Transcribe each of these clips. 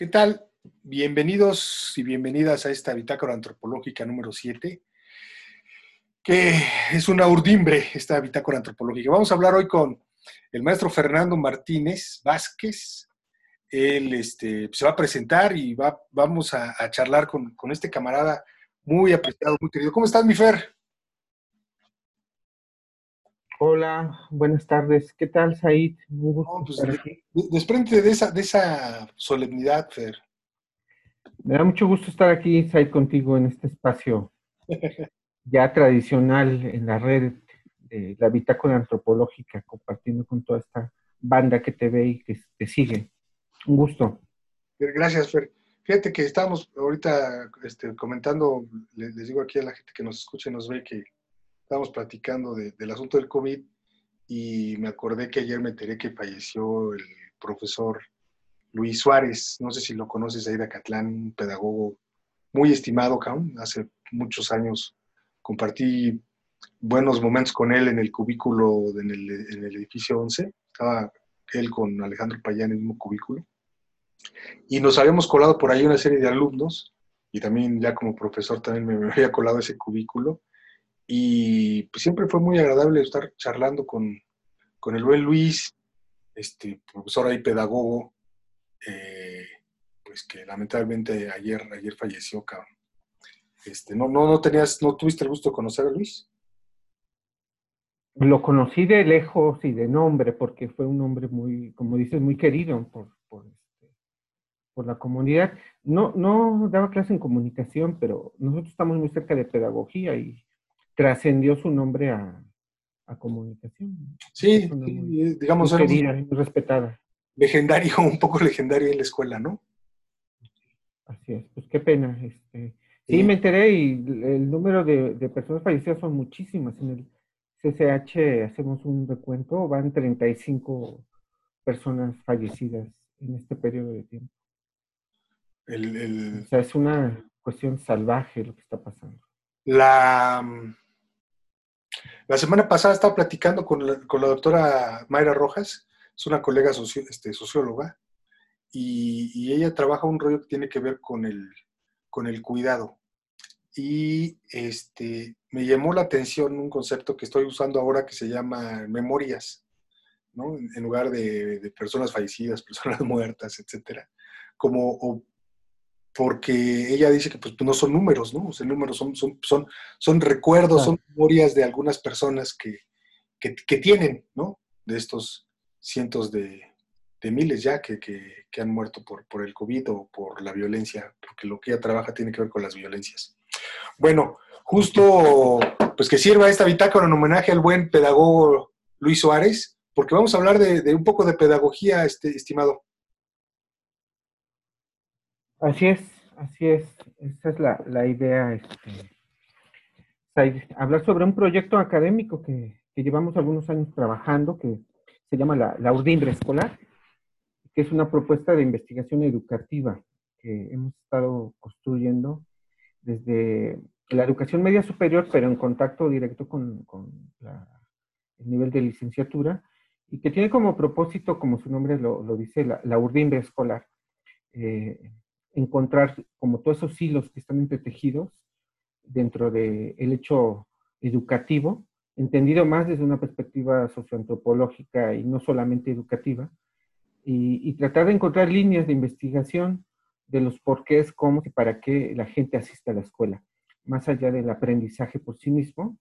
¿Qué tal? Bienvenidos y bienvenidas a esta bitácora antropológica número 7, que es una urdimbre, esta bitácora antropológica. Vamos a hablar hoy con el maestro Fernando Martínez Vázquez. Él este, se va a presentar y va, vamos a, charlar con, este camarada muy apreciado, muy querido. ¿Cómo estás, mi Fer? Hola, buenas tardes. ¿Qué tal, Said? Muy gusto pues, de, esa, de esa solemnidad, Fer. Me da mucho gusto estar aquí, Said, contigo en este espacio ya tradicional en la red de la bitácora antropológica, compartiendo con toda esta banda que te ve y que te sigue. Un gusto. Gracias, Fer. Fíjate que estamos ahorita este, comentando, les, digo aquí a la gente que nos escucha y nos ve que estábamos platicando del asunto del COVID y me acordé que ayer me enteré que falleció el profesor Luis Suárez, no sé si lo conoces ahí de Acatlán, un pedagogo muy estimado, hace muchos años compartí buenos momentos con él en el cubículo en el, en el edificio 11, estaba él con Alejandro Payán en el mismo cubículo, y nos habíamos colado por ahí una serie de alumnos, y también ya como profesor también me había colado ese cubículo, y pues, siempre fue muy agradable estar charlando con, el buen Luis, este, profesor ahí pedagogo, eh, pues que lamentablemente ayer, ayer falleció, cabrón. Este, no, no, no tenías, no tuviste el gusto de conocer a Luis. Lo conocí de lejos y de nombre, porque fue un hombre muy, como dices, muy querido por, por, este, por la comunidad. No, no daba clase en comunicación, pero nosotros estamos muy cerca de pedagogía y trascendió su nombre a, comunicación. Sí, digamos, muy querida, muy respetada. Legendario, un poco legendario en la escuela, ¿no? Así es, pues qué pena. Este, sí, me enteré y el número de, personas fallecidas son muchísimas. En el CCH hacemos un recuento, van 35 personas fallecidas en este periodo de tiempo. O sea, es una cuestión salvaje lo que está pasando. La, la semana pasada estaba platicando con la, doctora Mayra Rojas, es una colega este, socióloga, y, ella trabaja un rollo que tiene que ver con el, con el cuidado. Y este, me llamó la atención un concepto que estoy usando ahora que se llama memorias, ¿no? en lugar de, personas fallecidas, personas muertas, etcétera, como porque ella dice que pues, no son números, ¿no? O sea, números son, son, son, son recuerdos, son memorias de algunas personas que, tienen, ¿no? De estos cientos de, miles ya que, han muerto por, por el COVID o por la violencia, porque lo que ella trabaja tiene que ver con las violencias. Bueno, justo pues que sirva esta bitácora en homenaje al buen pedagogo Luis Suárez, porque vamos a hablar de, de un poco de pedagogía, este, estimado. Así es, así es. Esa es la, idea. Este, hablar sobre un proyecto académico que, llevamos algunos años trabajando, que se llama la, la Urdimbre Escolar, que es una propuesta de investigación educativa que hemos estado construyendo desde la educación media superior, pero en contacto directo con, el nivel de licenciatura, y que tiene como propósito, como su nombre lo, dice, la, la urdimbre escolar. Eh, encontrar como todos esos hilos que están entretejidos dentro del hecho educativo, entendido más desde una perspectiva socioantropológica y no solamente educativa, y, tratar de encontrar líneas de investigación de los porqués, cómo y para qué la gente asiste a la escuela, más allá del aprendizaje por sí mismo,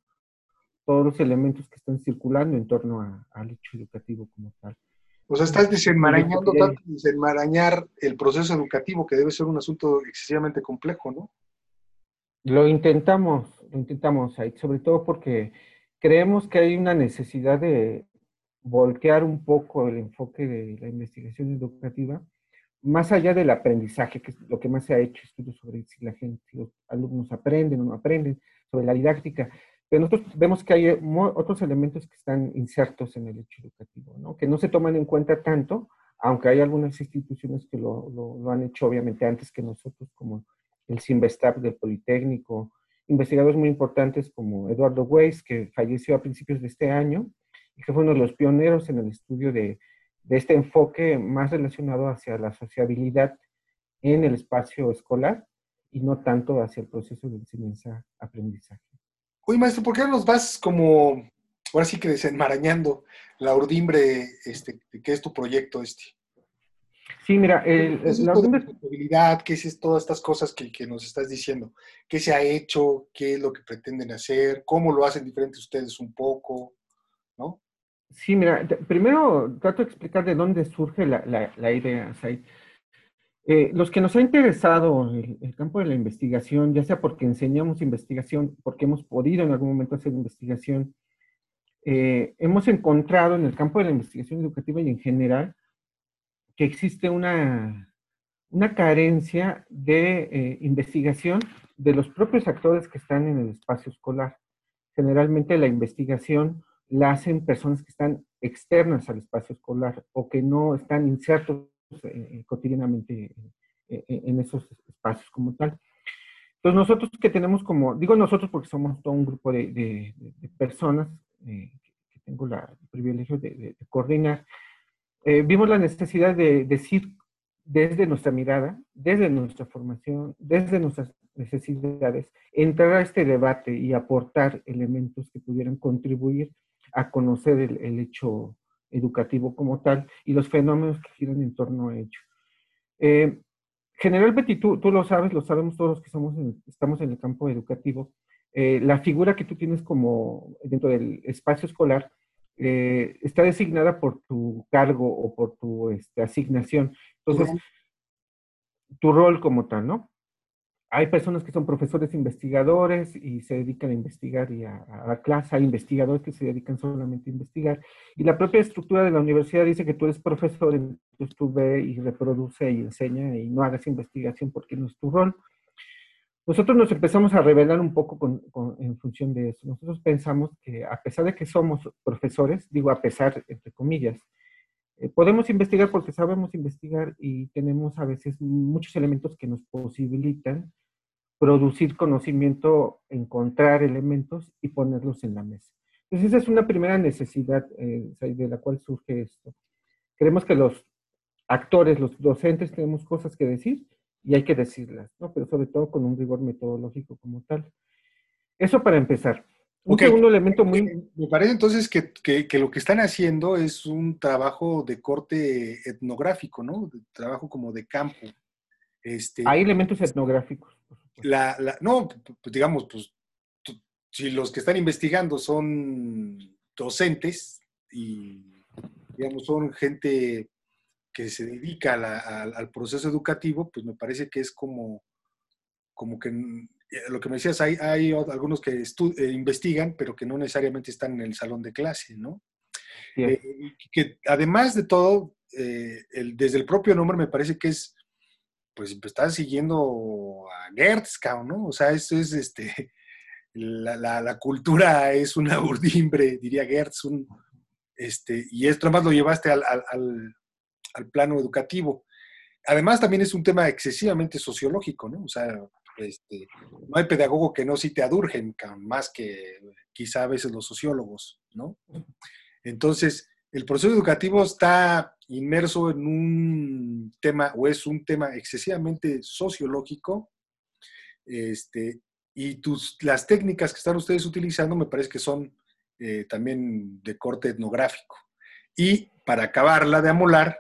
todos los elementos que están circulando en torno al hecho educativo como tal. O sea, estás desenmarañando tanto, desenmarañar el proceso educativo, que debe ser un asunto excesivamente complejo, ¿no? Lo intentamos, lo intentamos, sobre todo porque creemos que hay una necesidad de voltear un poco el enfoque de la investigación educativa, más allá del aprendizaje, que es lo que más se ha hecho, estudios sobre si la gente, los alumnos aprenden o no aprenden, sobre la didáctica, pero nosotros vemos que hay eh, otros elementos que están insertos en el hecho educativo, ¿no? que no se toman en cuenta tanto, aunque hay algunas instituciones que lo, lo, han hecho obviamente antes que nosotros, como el CIMBESTAP del Politécnico, investigadores muy importantes como Eduardo Weiss, que falleció a principios de este año y que fue uno de los pioneros en el estudio de, de este enfoque más relacionado hacia la sociabilidad en el espacio escolar y no tanto hacia el proceso de enseñanza-aprendizaje. Oye, maestro, ¿por qué no nos vas como, ahora sí que desenmarañando la urdimbre este, que es tu proyecto este? Sí, mira, el, ¿Qué es la responsabilidad? ¿Qué es todas estas cosas que, que nos estás diciendo? ¿Qué se ha hecho? ¿Qué es lo que pretenden hacer? ¿Cómo lo hacen diferentes ustedes un poco? ¿No? Sí, mira, primero trato de explicar de dónde surge la, la- la idea, Said. Eh, los que nos ha interesado el, campo de la investigación, ya sea porque enseñamos investigación, porque hemos podido en algún momento hacer investigación, eh, hemos encontrado en el campo de la investigación educativa y en general que existe una, una carencia de eh, investigación de los propios actores que están en el espacio escolar. Generalmente la investigación la hacen personas que están externas al espacio escolar o que no están insertos eh, cotidianamente eh, eh, en esos espacios como tal. Entonces nosotros que tenemos como, digo nosotros porque somos todo un grupo de, de- de personas eh, que tengo la, el privilegio de- de coordinar, eh, vimos la necesidad de decir desde nuestra mirada, desde nuestra formación, desde nuestras necesidades, entrar a este debate y aportar elementos que pudieran contribuir a conocer el, el hecho educativo como tal y los fenómenos que giran en torno a ello. Eh, generalmente, tú, tú lo sabes, lo sabemos todos los que somos en- estamos en el campo educativo, eh, la figura que tú tienes como dentro del espacio escolar eh, está designada por tu cargo o por tu este, asignación. Entonces, tu rol como tal, ¿no? Hay personas que son profesores investigadores y se dedican a investigar y a, a dar clase, hay investigadores que se dedican solamente a investigar. Y la propia estructura de la universidad dice que tú eres profesor, entonces tú ve y reproduce y enseña y no hagas investigación porque no es tu rol. Nosotros nos empezamos a revelar un poco con- con- en función de eso. Nosotros pensamos que a pesar de que somos profesores, digo a pesar entre comillas, eh, podemos investigar porque sabemos investigar y tenemos a veces muchos elementos que nos posibilitan producir conocimiento, encontrar elementos y ponerlos en la mesa. Entonces esa es una primera necesidad eh, de la cual surge esto. Creemos que los actores, los docentes tenemos cosas que decir y hay que decirlas, ¿no? Pero sobre todo con un rigor metodológico como tal. Eso para empezar. Un segundo elemento muy... Me parece entonces que, que- que lo que están haciendo es un trabajo de corte etnográfico, ¿no? De trabajo como de campo. Este, Hay elementos etnográficos. la, la- no, pues digamos, pues si los que están investigando son docentes y, digamos, son gente que se dedica a la- al, al proceso educativo, pues me parece que es como, como que eh, lo que me decías, hay, hay algunos que eh, investigan, pero que no necesariamente están en el salón de clase, ¿no? Sí. Eh, que además de todo, eh, el- desde el propio nombre me parece que es, pues estás siguiendo a Gertz, ¿no? O sea, eso es, este, la, la- la cultura es una urdimbre, diría Gertz, un, este, y esto además lo llevaste al, al- al- al plano educativo. Además también es un tema excesivamente sociológico, ¿no? O sea, este, no hay pedagogo que no cite a cabrón, más que quizá a veces los sociólogos, ¿no? Entonces, el proceso educativo está inmerso en un tema, o es un tema excesivamente sociológico, este, y tus, las técnicas que están ustedes utilizando me parece que son eh, también de corte etnográfico. Y para acabarla de amolar,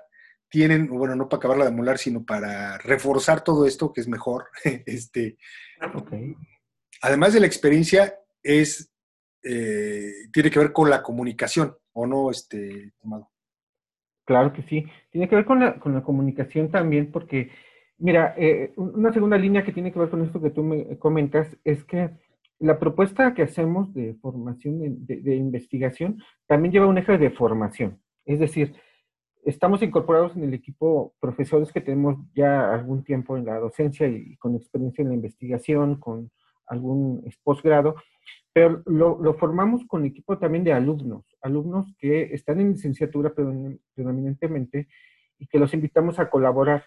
tienen, bueno, no para acabarla de amolar, sino para reforzar todo esto, que es mejor, este, Ok. además de la experiencia, es, eh, tiene que ver con la comunicación, ¿o no, este, estimado? Claro que sí. Tiene que ver con la, con la comunicación también, porque, mira, eh, un- una segunda línea que tiene que ver con esto que tú me comentas es que la propuesta que hacemos de formación, de, de- de investigación, también lleva un eje de formación. Es decir, estamos incorporados en el equipo profesores que tenemos ya algún tiempo en la docencia y con experiencia en la investigación, con algún posgrado, pero lo, lo formamos con equipo también de alumnos, alumnos que están en licenciatura predomin- predominantemente y que los invitamos a colaborar.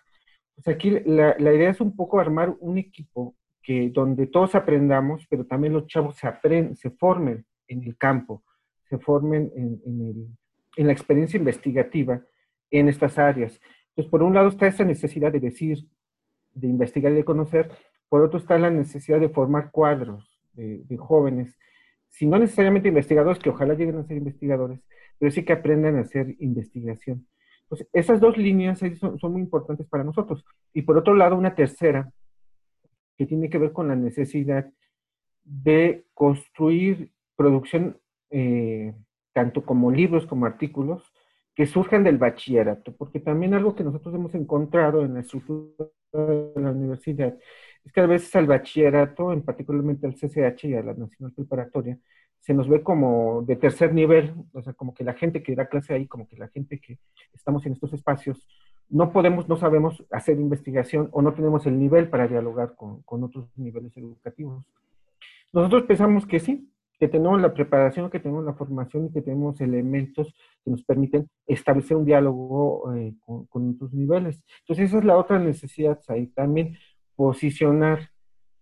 Pues aquí la, la idea es un poco armar un equipo que donde todos aprendamos, pero también los chavos se, apren- se formen en el campo, se formen en, en el- en la experiencia investigativa en estas áreas. Entonces, por un lado está esa necesidad de decir, de investigar y de conocer, por otro está la necesidad de formar cuadros de, jóvenes, si no necesariamente investigadores, que ojalá lleguen a ser investigadores, pero sí que aprendan a hacer investigación. Entonces, esas dos líneas son, son, muy importantes para nosotros. Y por otro lado, una tercera, que tiene que ver con la necesidad de construir producción, eh, tanto como libros como artículos, que surjan del bachillerato, porque también algo que nosotros hemos encontrado en la estructura de la universidad es que a veces al bachillerato, en particularmente al CCH y a la Nacional Preparatoria, se nos ve como de tercer nivel, o sea, como que la gente que da clase ahí, como que la gente que estamos en estos espacios, no podemos, no sabemos hacer investigación o no tenemos el nivel para dialogar con, con otros niveles educativos. Nosotros pensamos que sí, que tenemos la preparación, que tenemos la formación y que tenemos elementos que nos permiten establecer un diálogo eh, con, otros niveles. Entonces, esa es la otra necesidad ahí también, posicionar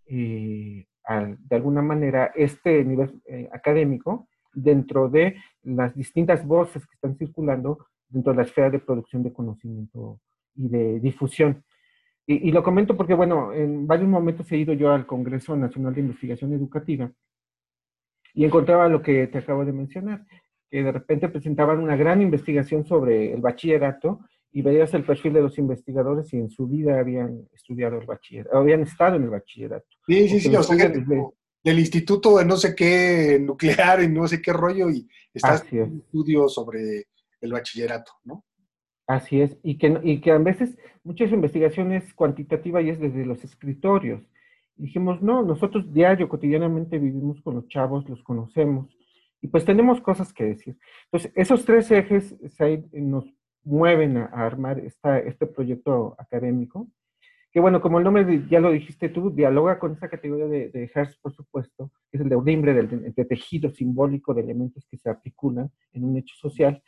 eh, de alguna manera este nivel eh, académico dentro de las distintas voces que están circulando dentro de la esfera de producción de conocimiento y de difusión. Y, lo comento porque, bueno, en varios momentos he ido yo al Congreso Nacional de Investigación Educativa y encontraba lo que te acabo de mencionar, que de repente presentaban una gran investigación sobre el bachillerato y veías el perfil de los investigadores y en su vida habían estudiado el bachillerato, habían estado en el bachillerato. Sí, sí, sí, o sea, del instituto de no sé qué nuclear y no sé qué rollo y estás en un estudio sobre el bachillerato, ¿no? Así es, y que, y que a veces muchas investigaciones cuantitativas y es desde los escritorios. Dijimos, no, nosotros diario, cotidianamente vivimos con los chavos, los conocemos, y pues tenemos cosas que decir. Entonces, esos tres ejes nos mueven a, armar esta, este proyecto académico, que bueno, como el nombre ya lo dijiste tú, dialoga con esa categoría de, de Hertz, por supuesto, que es el de Urdimbre, del, de tejido simbólico de elementos que se articulan en un hecho social,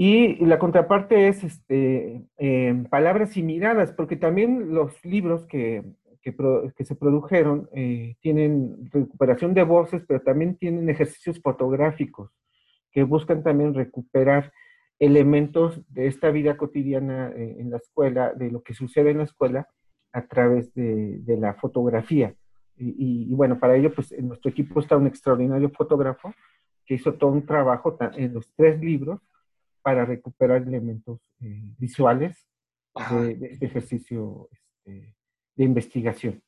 y la contraparte es este, eh, palabras y miradas, porque también los libros que, que, se produjeron eh, tienen recuperación de voces, pero también tienen ejercicios fotográficos que buscan también recuperar elementos de esta vida cotidiana eh, en la escuela, de lo que sucede en la escuela a través de, de la fotografía. Y, y, bueno, para ello, pues en nuestro equipo está un extraordinario fotógrafo que hizo todo un trabajo en los tres libros para recuperar elementos eh, visuales de, este ejercicio este, de investigación.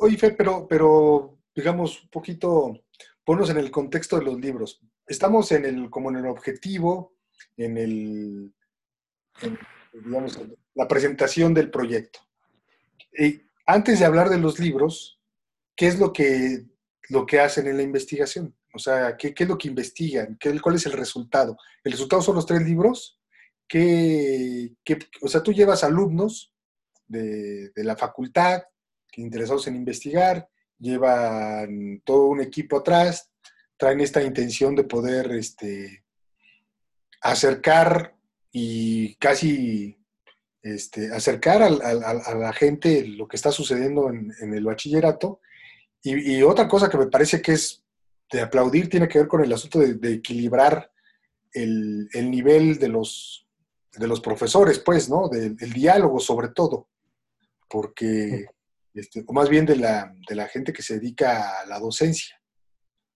Oye, Fe, pero, pero digamos un poquito, ponnos en el contexto de los libros. Estamos en el, como en el objetivo, en el, digamos, la presentación del proyecto. Y antes de hablar de los libros, ¿qué es lo que, lo que hacen en la investigación? O sea, ¿qué, es lo que investigan? ¿Qué, ¿Cuál es el resultado? ¿El resultado son los tres libros? ¿Qué, o sea, tú llevas alumnos de, la facultad que interesados en investigar, llevan todo un equipo atrás, traen esta intención de poder este, acercar y casi este, acercar a, la gente lo que está sucediendo en, el bachillerato. y, otra cosa que me parece que es de aplaudir tiene que ver con el asunto de, equilibrar el, nivel de los, de los profesores, pues, ¿no? Del diálogo sobre todo, porque, este, o más bien de la, de la gente que se dedica a la docencia,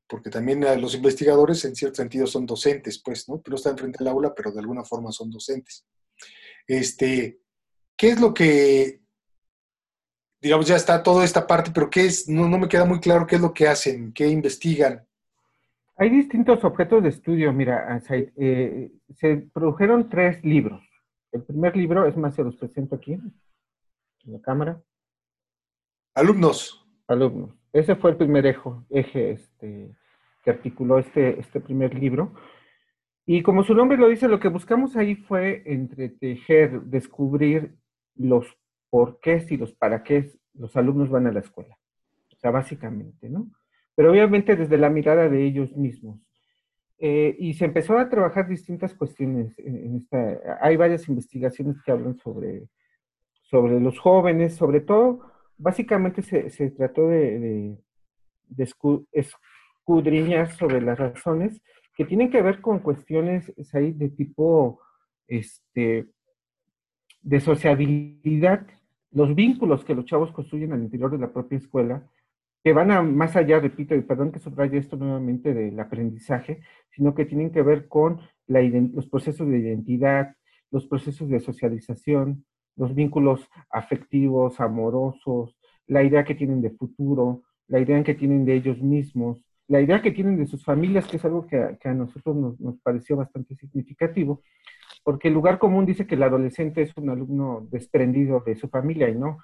porque también los investigadores en cierto sentido son docentes, pues, ¿no? No están frente al aula, pero de alguna forma son docentes. Este, ¿Qué es lo que, digamos, ya está toda esta parte, pero qué es, no, no me queda muy claro qué es lo que hacen, qué investigan? Hay distintos objetos de estudio. Mira, eh, se produjeron tres libros. El primer libro, es más, se los presento aquí, la cámara. Alumnos. Alumnos. Ese fue el primer eje, este, que articuló este, este primer libro. Y como su nombre lo dice, lo que buscamos ahí fue entretejer, descubrir los porqués y los para qué los alumnos van a la escuela. O sea, básicamente, ¿no? pero obviamente desde la mirada de ellos mismos. Eh, y se empezó a trabajar distintas cuestiones. En, esta, hay varias investigaciones que hablan sobre, sobre los jóvenes, sobre todo, básicamente se, se trató de, de, escudriñar sobre las razones que tienen que ver con cuestiones de tipo este, de sociabilidad. Los vínculos que los chavos construyen al interior de la propia escuela, que van a más allá, repito, y perdón que subraye esto nuevamente del aprendizaje, sino que tienen que ver con los procesos de identidad, los procesos de socialización, los vínculos afectivos, amorosos, la idea que tienen de futuro, la idea que tienen de ellos mismos, la idea que tienen de sus familias, que es algo que a, nosotros nos, pareció bastante significativo, porque el lugar común dice que el adolescente es un alumno desprendido de su familia y no.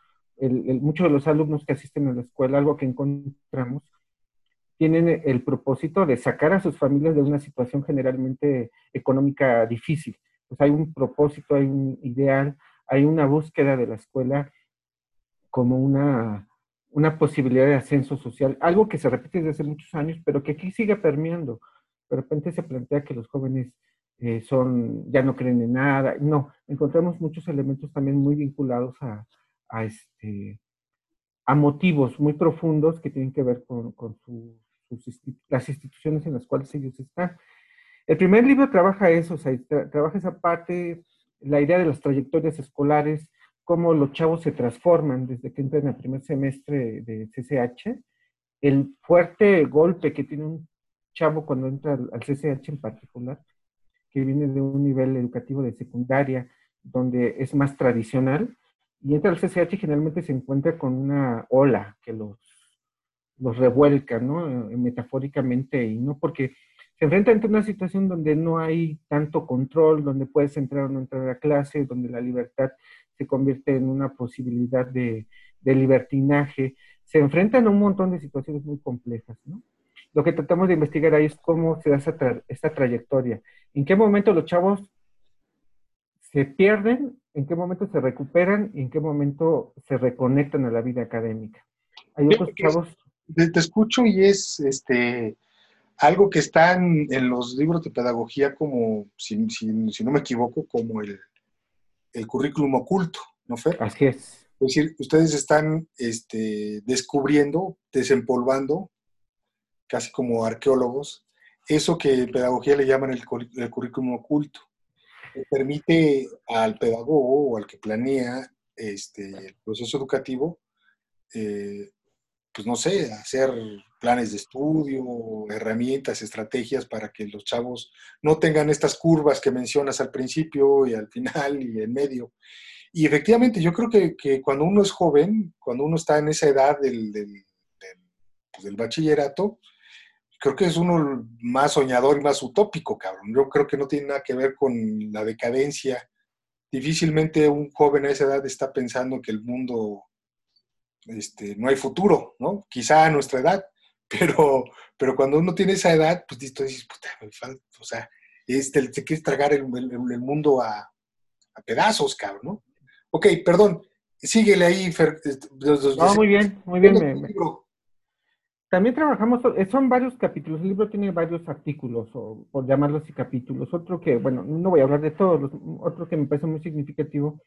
muchos de los alumnos que asisten a la escuela, algo que encontramos, tienen el propósito de sacar a sus familias de una situación generalmente económica difícil. Pues hay un propósito, hay un ideal, hay una búsqueda de la escuela como una, una posibilidad de ascenso social, algo que se repite desde hace muchos años, pero que aquí sigue permeando. De repente se plantea que los jóvenes eh, son, ya no creen en nada. No, encontramos muchos elementos también muy vinculados a, a este, a motivos muy profundos que tienen que ver con, con sus, las instituciones en las cuales ellos están. El primer libro trabaja eso, o sea, trabaja esa parte, la idea de las trayectorias escolares, cómo los chavos se transforman desde que entran al primer semestre de CCH, el fuerte golpe que tiene un chavo cuando entra al CCH en particular, que viene de un nivel educativo de secundaria, donde es más tradicional, y entra al CCH y generalmente se encuentra con una ola que los, los revuelca, ¿no? Eh, metafóricamente, y no porque se enfrenta ante una situación donde no hay tanto control, donde puedes entrar o no entrar a clase, donde la libertad se convierte en una posibilidad de, de libertinaje. Se enfrentan a un montón de situaciones muy complejas, ¿no? Lo que tratamos de investigar ahí es cómo se da esta trayectoria. ¿En qué momento los chavos se pierden? ¿En qué momento se recuperan? ¿Y en qué momento se reconectan a la vida académica? Hay otros chavos... Te, escucho y es este algo que está en, los libros de pedagogía como, si, no me equivoco, como el, el currículum oculto, ¿no fue? Así es. Es decir, ustedes están este, descubriendo, desempolvando, casi como arqueólogos, eso que en pedagogía le llaman el, currículum oculto, que permite al pedagogo o al que planea este, el proceso educativo, eh, pues no sé, hacer planes de estudio, herramientas, estrategias para que los chavos no tengan estas curvas que mencionas al principio y al final y en medio. Y efectivamente, yo creo que, cuando uno es joven, cuando uno está en esa edad del, del, pues, del bachillerato, creo que es uno más soñador y más utópico, cabrón. Yo creo que no tiene nada que ver con la decadencia. Difícilmente un joven a esa edad está pensando que el mundo este, no hay futuro, ¿no? Quizá a nuestra edad, pero, pero cuando uno tiene esa edad, pues dices, puta, me falta, o sea, este, te quieres tragar el, mundo a, a, pedazos, cabrón, ¿no? Ok, perdón, síguele ahí, Fer. Este, no, muy bien, muy bien. Me, también trabajamos, eh, son varios capítulos, el libro tiene varios artículos, o por llamarlos así capítulos. Otro que, bueno, no voy a hablar de todos, otro que me parece muy significativo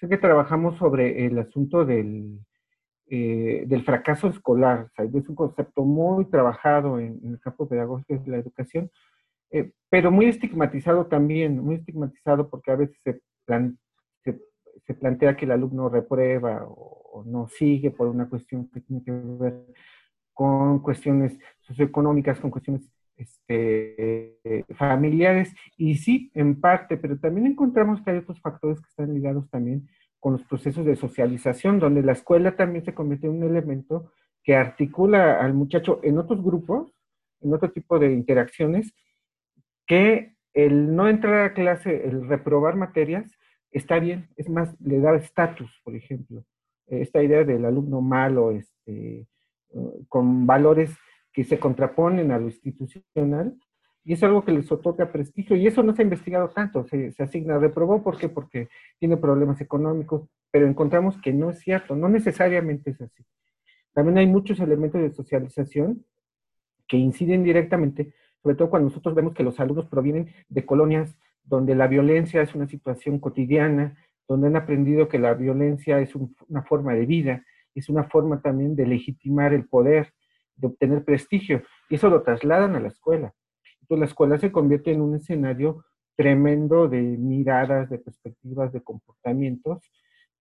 es que trabajamos sobre el asunto del, eh, del fracaso escolar. es un concepto muy trabajado en, el campo pedagógico de la educación, eh, pero muy estigmatizado también, muy estigmatizado porque a veces se, se, plantea que el alumno reprueba o, no sigue por una cuestión que tiene que ver con cuestiones socioeconómicas, con cuestiones este, familiares, y sí, en parte, pero también encontramos que hay otros factores que están ligados también con los procesos de socialización, donde la escuela también se convierte en un elemento que articula al muchacho en otros grupos, en otro tipo de interacciones, que el no entrar a clase, el reprobar materias, está bien, es más, le da estatus, por ejemplo. Esta idea del alumno malo, este, con valores que se contraponen a lo institucional, y es algo que les otorga prestigio, y eso no se ha investigado tanto, se, asigna, reprobó, ¿por qué? Porque tiene problemas económicos, pero encontramos que no es cierto, no necesariamente es así. También hay muchos elementos de socialización que inciden directamente, sobre todo cuando nosotros vemos que los alumnos provienen de colonias donde la violencia es una situación cotidiana, donde han aprendido que la violencia es una forma de vida, es una forma también de legitimar el poder, de obtener prestigio, y eso lo trasladan a la escuela. Entonces la escuela se convierte en un escenario tremendo de miradas, de perspectivas, de comportamientos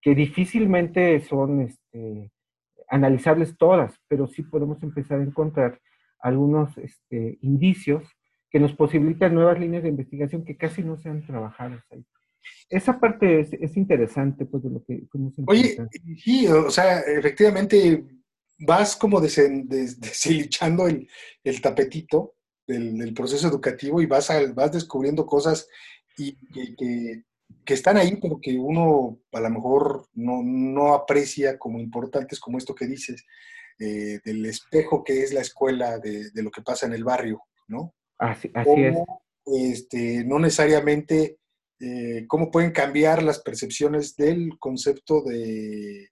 que difícilmente son este, analizables todas, pero sí podemos empezar a encontrar algunos este, indicios que nos posibilitan nuevas líneas de investigación que casi no se han trabajado ahí. Esa parte es, interesante, pues, de lo que fuimos Oye, sí, o sea, efectivamente vas como el, el tapetito del, proceso educativo y vas, vas descubriendo cosas y, que, que, están ahí, pero que uno a lo mejor no, no aprecia como importantes, como esto que dices, eh, del espejo que es la escuela, de, de, lo que pasa en el barrio, ¿no? Así, así es. Este, no necesariamente eh, cómo pueden cambiar las percepciones del concepto de,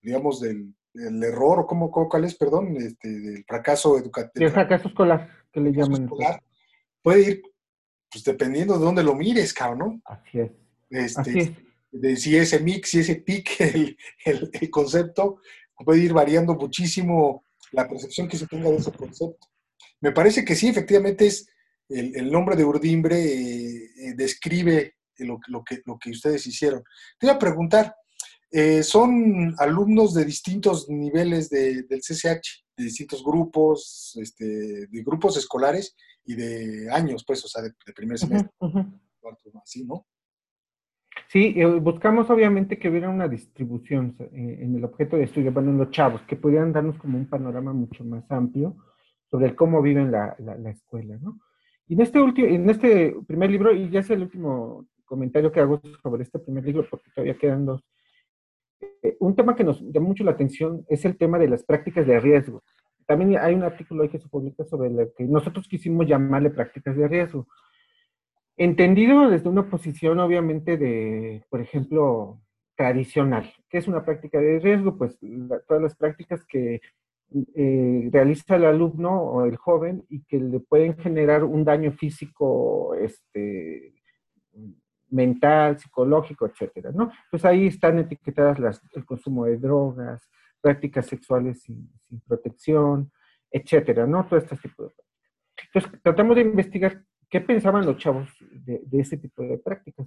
digamos, del, error, o cómo, cuál es, perdón, este, del fracaso educativo. El fracaso escolar, que le llaman. puede ir, pues dependiendo de dónde lo mires, cabrón, ¿no? Así es. Este, Así es. De si ese mix, si ese pic, el, el, concepto, puede ir variando muchísimo la percepción que se tenga de ese concepto. Me parece que sí, efectivamente es el, nombre de Urdimbre eh, eh, describe lo, que, lo que ustedes hicieron. Te iba a preguntar, eh, son alumnos de distintos niveles del CCH, de distintos grupos, este, de grupos escolares y de años, pues, o sea, de, primer semestre, así, ¿no? Sí, buscamos obviamente que hubiera una distribución en el objeto de estudio, bueno, en los chavos, que pudieran darnos como un panorama mucho más amplio sobre cómo viven la, la escuela, ¿no? Y en este, último, en este primer libro, y ya es el último comentario que hago sobre este primer libro, porque todavía quedan dos, eh, un tema que nos llama mucho la atención es el tema de las prácticas de riesgo. También hay un artículo ahí que se publica sobre lo que nosotros quisimos llamarle prácticas de riesgo. Entendido desde una posición, obviamente, de, por ejemplo, tradicional. ¿Qué es una práctica de riesgo? Pues todas las prácticas que eh, realiza el alumno o el joven y que le pueden generar un daño físico, este, mental, psicológico, etcétera, ¿no? Pues ahí están etiquetadas las, el consumo de drogas, prácticas sexuales sin, protección, etcétera, ¿no? Todo este tipo de prácticas. Entonces, tratamos de investigar qué pensaban los chavos de, de ese tipo de prácticas.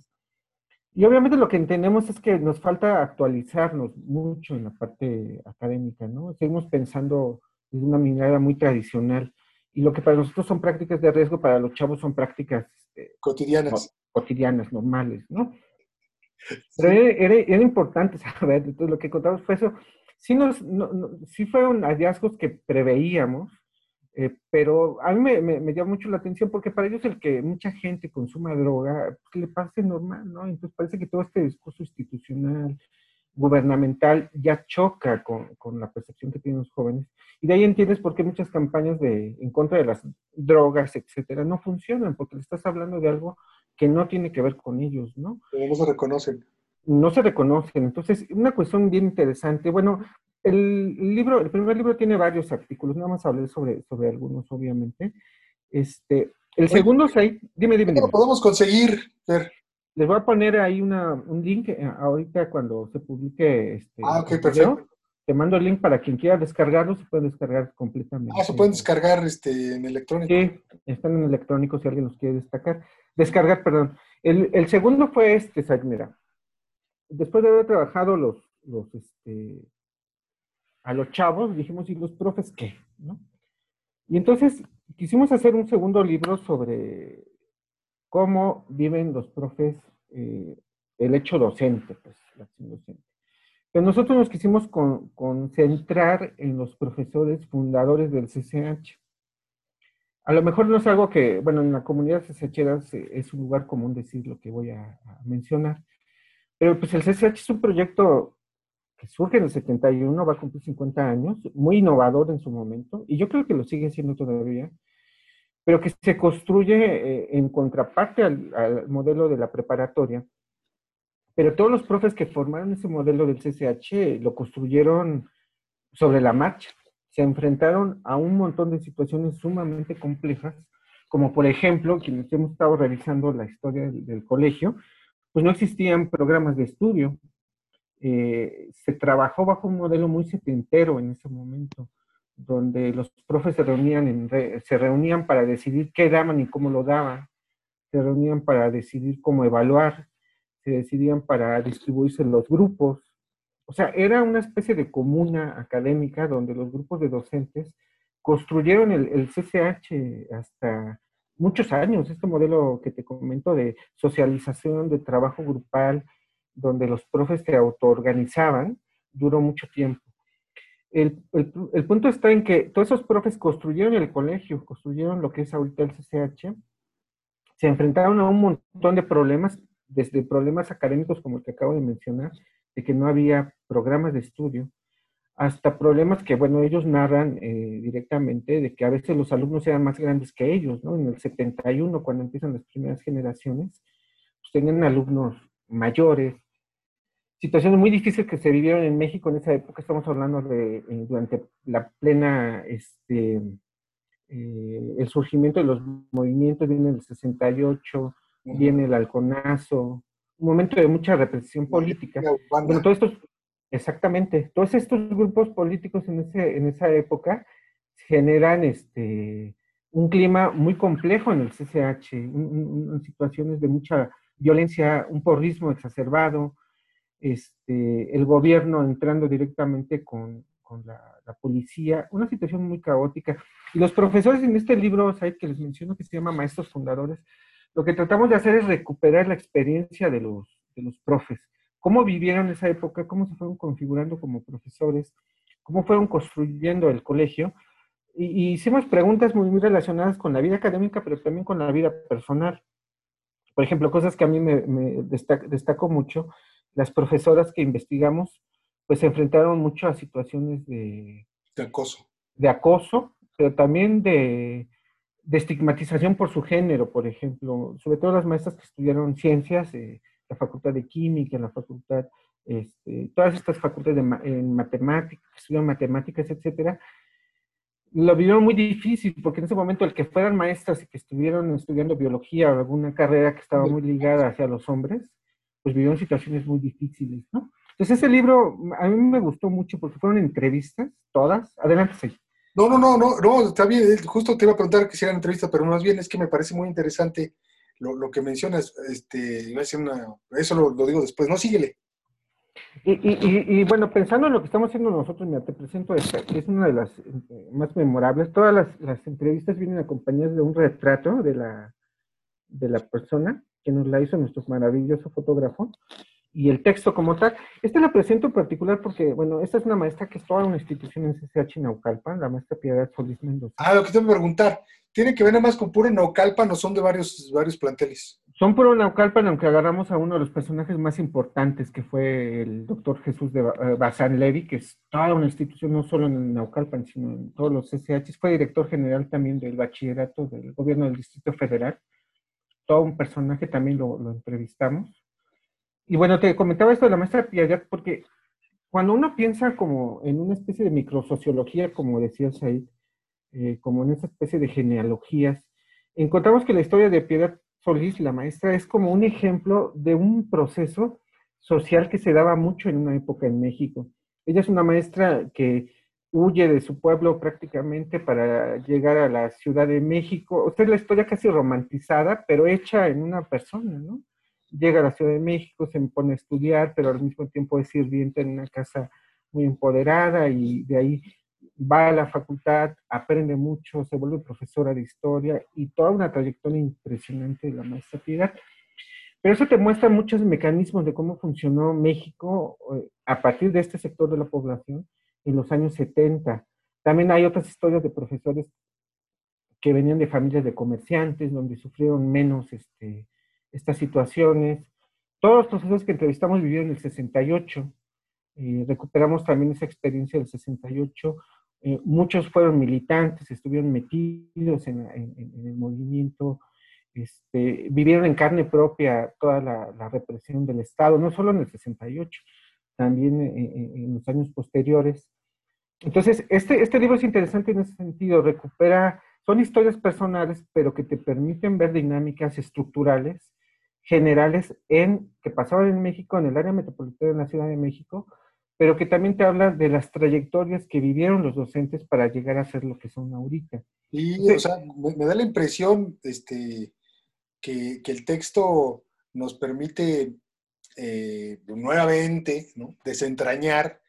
Y obviamente lo que entendemos es que nos falta actualizarnos mucho en la parte académica, ¿no? Seguimos pensando de una mirada muy tradicional. Y lo que para nosotros son prácticas de riesgo, para los chavos son prácticas este, cotidianas. cotidianas, normales, ¿no? Pero era, importante saber, entonces lo que contamos fue eso. Sí, nos, sí fueron hallazgos que preveíamos, eh, pero a mí me, me, llama mucho la atención porque para ellos el que mucha gente consuma droga pues, le parece normal, ¿no? Entonces parece que todo este discurso institucional, gubernamental, ya choca con, con, la percepción que tienen los jóvenes. Y de ahí entiendes por qué muchas campañas de, en contra de las drogas, etcétera, no funcionan, porque le estás hablando de algo que no tiene que ver con ellos, ¿no? Pero no se reconocen. No se reconocen. Entonces, una cuestión bien interesante. Bueno, el libro, el primer libro tiene varios artículos, nada más hablé sobre, sobre algunos, obviamente. Este, el segundo es ahí, dime, dime. ¿Cómo podemos conseguir? Les voy a poner ahí una, un link eh, ahorita cuando se publique este. Ah, ok, perfecto. Te mando el link para quien quiera descargarlo, se pueden descargar completamente. Ah, se pueden descargar este, en electrónico. Sí, están en electrónico si alguien los quiere destacar. Descargar, perdón. El, el segundo fue este, mira. Después de haber trabajado los, los, este, a los chavos, dijimos, ¿y los profes qué? ¿No? Y entonces quisimos hacer un segundo libro sobre cómo viven los profes eh, el hecho docente, pues, la acción docente. Pero nosotros nos quisimos concentrar en los profesores fundadores del CCH. A lo mejor no es algo que, bueno, en la comunidad CCHera es un lugar común decir lo que voy a, a mencionar, pero pues el CCH es un proyecto que surge en el 71, va a cumplir 50 años, muy innovador en su momento, y yo creo que lo sigue siendo todavía, pero que se construye eh, en contraparte al, modelo de la preparatoria. Pero todos los profes que formaron ese modelo del CCH lo construyeron sobre la marcha. Se enfrentaron a un montón de situaciones sumamente complejas, como por ejemplo, quienes hemos estado revisando la historia del colegio, pues no existían programas de estudio, eh, se trabajó bajo un modelo muy setentero en ese momento, donde los profes se reunían, en se reunían para decidir qué daban y cómo lo daban, se reunían para decidir cómo evaluar, se decidían para distribuirse los grupos. O sea, era una especie de comuna académica donde los grupos de docentes construyeron el, el CCH hasta muchos años, este modelo que te comento de socialización, de trabajo grupal, donde los profes se autoorganizaban, duró mucho tiempo. El, el, punto está en que todos esos profes construyeron el colegio, construyeron lo que es ahorita el CCH, se enfrentaron a un montón de problemas, desde problemas académicos como el que acabo de mencionar, de que no había programas de estudio, hasta problemas que, bueno, ellos narran eh, directamente de que a veces los alumnos eran más grandes que ellos, ¿no? En el 71, cuando empiezan las primeras generaciones, pues tenían alumnos mayores, situaciones muy difíciles que se vivieron en México en esa época, estamos hablando de eh, durante la plena, este, eh, el surgimiento de los movimientos, viene el 68, viene el halconazo, un momento de mucha represión política. Bueno, todos estos, exactamente, todos estos grupos políticos en, ese, en esa época generan este, un clima muy complejo en el CCH, en situaciones de mucha violencia, un porrismo exacerbado, este, el gobierno entrando directamente con, la, policía, una situación muy caótica. Y los profesores en este libro, que les menciono, que se llama Maestros Fundadores, lo que tratamos de hacer es recuperar la experiencia de los, de los profes, cómo vivieron esa época, cómo se fueron configurando como profesores, cómo fueron construyendo el colegio. Y, hicimos preguntas muy, muy relacionadas con la vida académica, pero también con la vida personal. Por ejemplo, cosas que a mí me, me destaco mucho las profesoras que investigamos, pues se enfrentaron mucho a situaciones de... De acoso. De acoso, pero también de, estigmatización por su género, por ejemplo, sobre todo las maestras que estudiaron ciencias, eh, la facultad de química, la facultad, este, todas estas facultades de en matemáticas, que estudian matemáticas, etcétera, lo vivieron muy difícil, porque en ese momento el que fueran maestras y que estuvieron estudiando biología o alguna carrera que estaba muy ligada hacia los hombres, pues vivieron situaciones muy difíciles, ¿no? Entonces ese libro a mí me gustó mucho porque fueron entrevistas, todas. Adelante, sí. No, no, no, no, no, está bien, justo te iba a preguntar que hicieran entrevistas, pero más bien es que me parece muy interesante lo, que mencionas, este, iba a decir una, eso lo, digo después, no, síguele. Y, y, y, bueno, pensando en lo que estamos haciendo nosotros, mira, te presento esta, que es una de las eh, más memorables. Todas las, las, entrevistas vienen acompañadas de un retrato de la, de la persona que nos la hizo nuestro maravilloso fotógrafo, y el texto como tal. Este lo presento en particular porque, bueno, esta es una maestra que es toda una institución en CCH Naucalpan, la maestra Piedad Solís Mendoza. Ah, lo que te voy a preguntar, ¿tiene que ver nada más con puro Naucalpan o son de varios, varios planteles? Son puro Naucalpan, aunque agarramos a uno de los personajes más importantes, que fue el doctor Jesús de eh, Bazán Levy, que es toda una institución no solo en Naucalpan, sino en todos los CCH. Fue director general también del bachillerato del gobierno del Distrito Federal todo un personaje, también lo, entrevistamos. Y bueno, te comentaba esto de la maestra Piaget porque cuando uno piensa como en una especie de microsociología, como decía Said, eh, como en esa especie de genealogías, encontramos que la historia de Piedad Solís, la maestra, es como un ejemplo de un proceso social que se daba mucho en una época en México. Ella es una maestra que huye de su pueblo prácticamente para llegar a la Ciudad de México. Esta es la historia casi romantizada, pero hecha en una persona, ¿no? Llega a la Ciudad de México, se pone a estudiar, pero al mismo tiempo es sirviente en una casa muy empoderada y de ahí va a la facultad, aprende mucho, se vuelve profesora de historia y toda una trayectoria impresionante de la maestra. Pero eso te muestra muchos mecanismos de cómo funcionó México eh, a partir de este sector de la población en los años 70. También hay otras historias de profesores que venían de familias de comerciantes, donde sufrieron menos este, estas situaciones. Todos los profesores que entrevistamos vivieron en el 68. Eh, recuperamos también esa experiencia del 68. Eh, muchos fueron militantes, estuvieron metidos en, el movimiento, este, vivieron en carne propia toda la, la, represión del Estado, no solo en el 68, también en los años posteriores. Entonces, este, este libro es interesante en ese sentido, recupera, son historias personales, pero que te permiten ver dinámicas estructurales, generales, en que pasaban en México, en el área metropolitana de la Ciudad de México, pero que también te hablan de las trayectorias que vivieron los docentes para llegar a ser lo que son ahorita. Y, o sea, me, da la impresión este, que, que, el texto nos permite eh, nuevamente desentrañar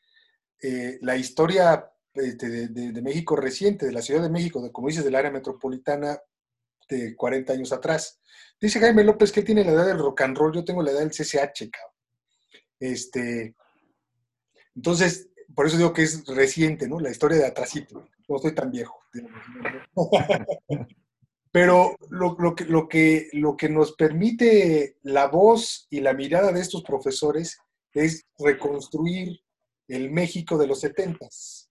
eh, la historia este, de, México reciente, de la Ciudad de México, de, como dices, del área metropolitana de 40 años atrás. Dice Jaime López que él tiene la edad del rock and roll, yo tengo la edad del CCH, cabrón. Este, entonces, por eso digo que es reciente, ¿no? La historia de atrásito. No estoy tan viejo. Pero lo, que, lo, que, lo que nos permite la voz y la mirada de estos profesores es reconstruir el México de los setentas.